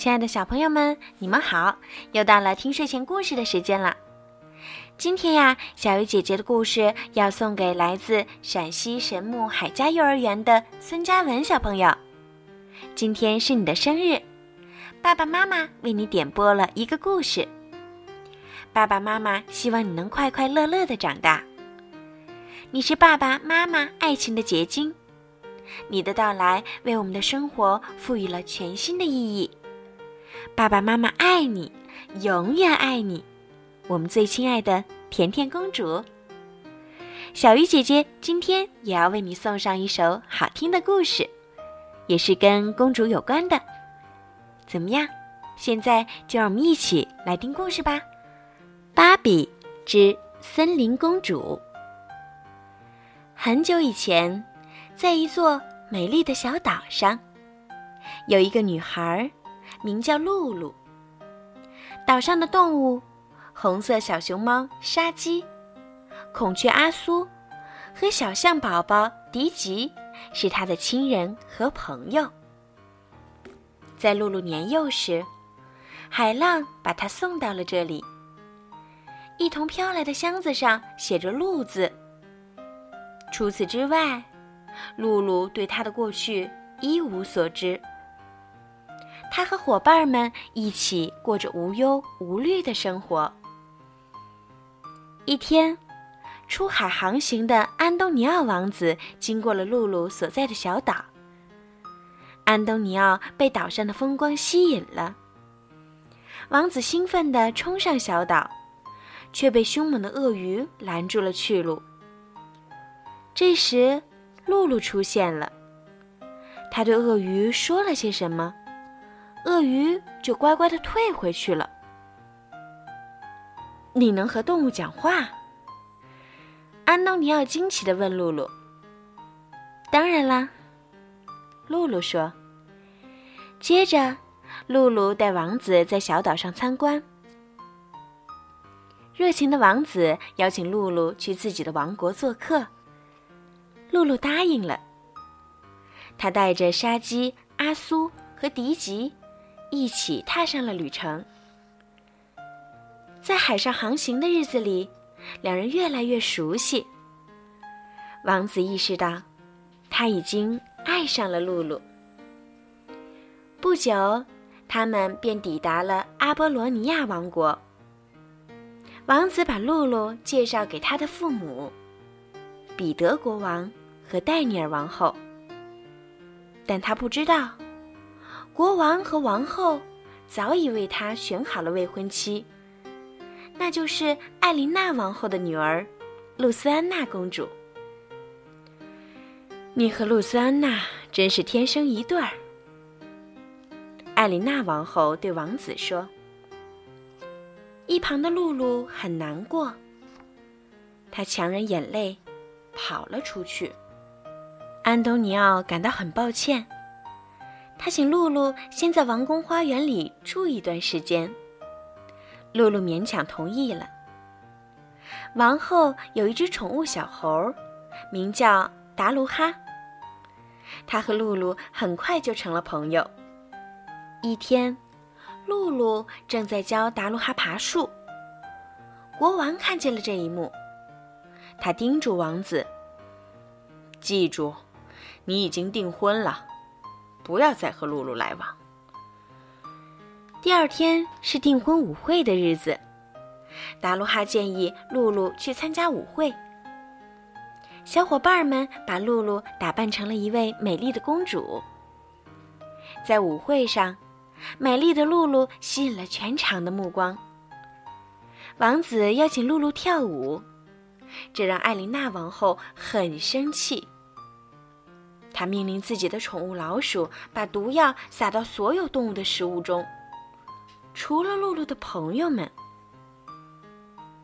亲爱的小朋友们，你们好！又到了听睡前故事的时间了。今天呀，小鱼姐姐的故事要送给来自陕西神木海家幼儿园的孙佳文小朋友。今天是你的生日，爸爸妈妈为你点播了一个故事。爸爸妈妈希望你能快快乐乐的长大。你是爸爸妈妈爱情的结晶，你的到来为我们的生活赋予了全新的意义。爸爸妈妈爱你，永远爱你，我们最亲爱的甜甜公主。小鱼姐姐今天也要为你送上一首好听的故事，也是跟公主有关的。怎么样？现在就让我们一起来听故事吧，《芭比之森林公主》。很久以前，在一座美丽的小岛上，有一个女孩。名叫露露。岛上的动物，红色小熊猫沙鸡、孔雀阿苏和小象宝宝迪吉是他的亲人和朋友。在露露年幼时，海浪把她送到了这里。一同飘来的箱子上写着“露”字。除此之外，露露对她的过去一无所知。他和伙伴们一起过着无忧无虑的生活。一天，出海航行的安东尼奥王子经过了露露所在的小岛。安东尼奥被岛上的风光吸引了，王子兴奋地冲上小岛，却被凶猛的鳄鱼拦住了去路。这时，露露出现了，他对鳄鱼说了些什么？鳄鱼就乖乖的退回去了。你能和动物讲话？安东尼奥惊奇的问露露。当然啦，露露说。接着，露露带王子在小岛上参观。热情的王子邀请露露去自己的王国做客。露露答应了。他带着沙鸡、阿苏和迪吉。一起踏上了旅程。在海上航行的日子里，两人越来越熟悉。王子意识到，他已经爱上了露露。不久，他们便抵达了阿波罗尼亚王国。王子把露露介绍给他的父母——彼得国王和戴尼尔王后，但他不知道。国王和王后早已为他选好了未婚妻，那就是艾琳娜王后的女儿，露丝安娜公主。你和露丝安娜真是天生一对儿。艾琳娜王后对王子说。一旁的露露很难过，她强忍眼泪，跑了出去。安东尼奥感到很抱歉。他请露露先在王宫花园里住一段时间。露露勉强同意了。王后有一只宠物小猴，名叫达卢哈。他和露露很快就成了朋友。一天，露露正在教达卢哈爬树。国王看见了这一幕，他叮嘱王子：“记住，你已经订婚了。”不要再和露露来往。第二天是订婚舞会的日子，达鲁哈建议露露去参加舞会。小伙伴们把露露打扮成了一位美丽的公主。在舞会上，美丽的露露吸引了全场的目光。王子邀请露露跳舞，这让艾琳娜王后很生气。他命令自己的宠物老鼠把毒药撒到所有动物的食物中，除了露露的朋友们。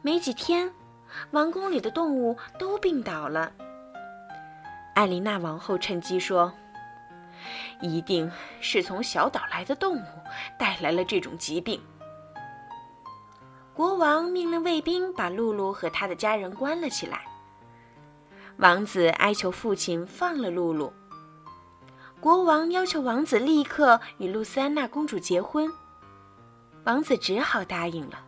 没几天，王宫里的动物都病倒了。艾琳娜王后趁机说：“一定是从小岛来的动物带来了这种疾病。”国王命令卫兵把露露和他的家人关了起来。王子哀求父亲放了露露。国王要求王子立刻与露丝安娜公主结婚，王子只好答应了。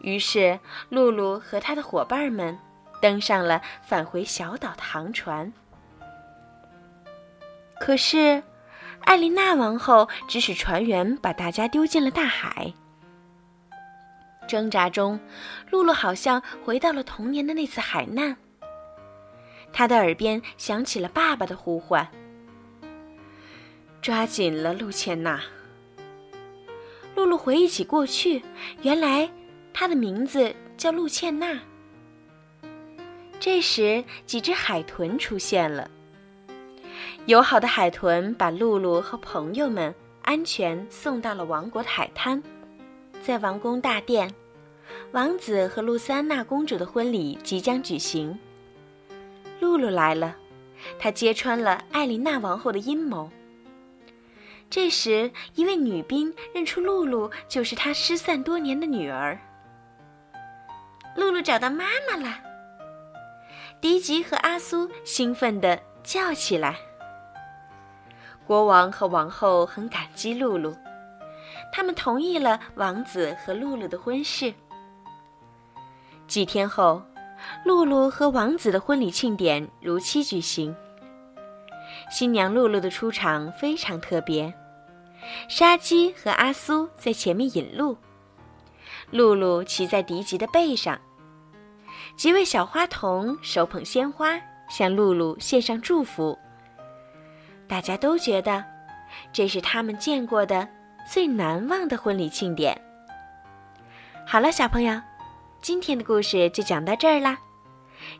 于是，露露和他的伙伴们登上了返回小岛的航船。可是，艾琳娜王后指使船员把大家丢进了大海。挣扎中，露露好像回到了童年的那次海难。她的耳边响起了爸爸的呼唤：“抓紧了，露茜娜。”露露回忆起过去，原来她的名字叫露茜娜。这时，几只海豚出现了。友好的海豚把露露和朋友们安全送到了王国的海滩。在王宫大殿，王子和露丝安娜公主的婚礼即将举行。露露来了，她揭穿了艾琳娜王后的阴谋。这时，一位女兵认出露露就是她失散多年的女儿。露露找到妈妈了！迪吉和阿苏兴奋地叫起来。国王和王后很感激露露，他们同意了王子和露露的婚事。几天后，露露和王子的婚礼庆典如期举行。新娘露露的出场非常特别，沙鸡和阿苏在前面引路，露露骑在迪吉的背上，几位小花童手捧鲜花向露露献上祝福。大家都觉得，这是他们见过的最难忘的婚礼庆典。好了，小朋友，今天的故事就讲到这儿啦。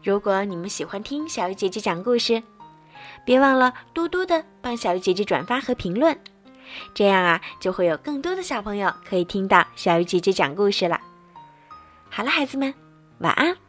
如果你们喜欢听小鱼姐姐讲故事，别忘了多多的帮小鱼姐姐转发和评论，这样啊，就会有更多的小朋友可以听到小鱼姐姐讲故事了。好了，孩子们，晚安。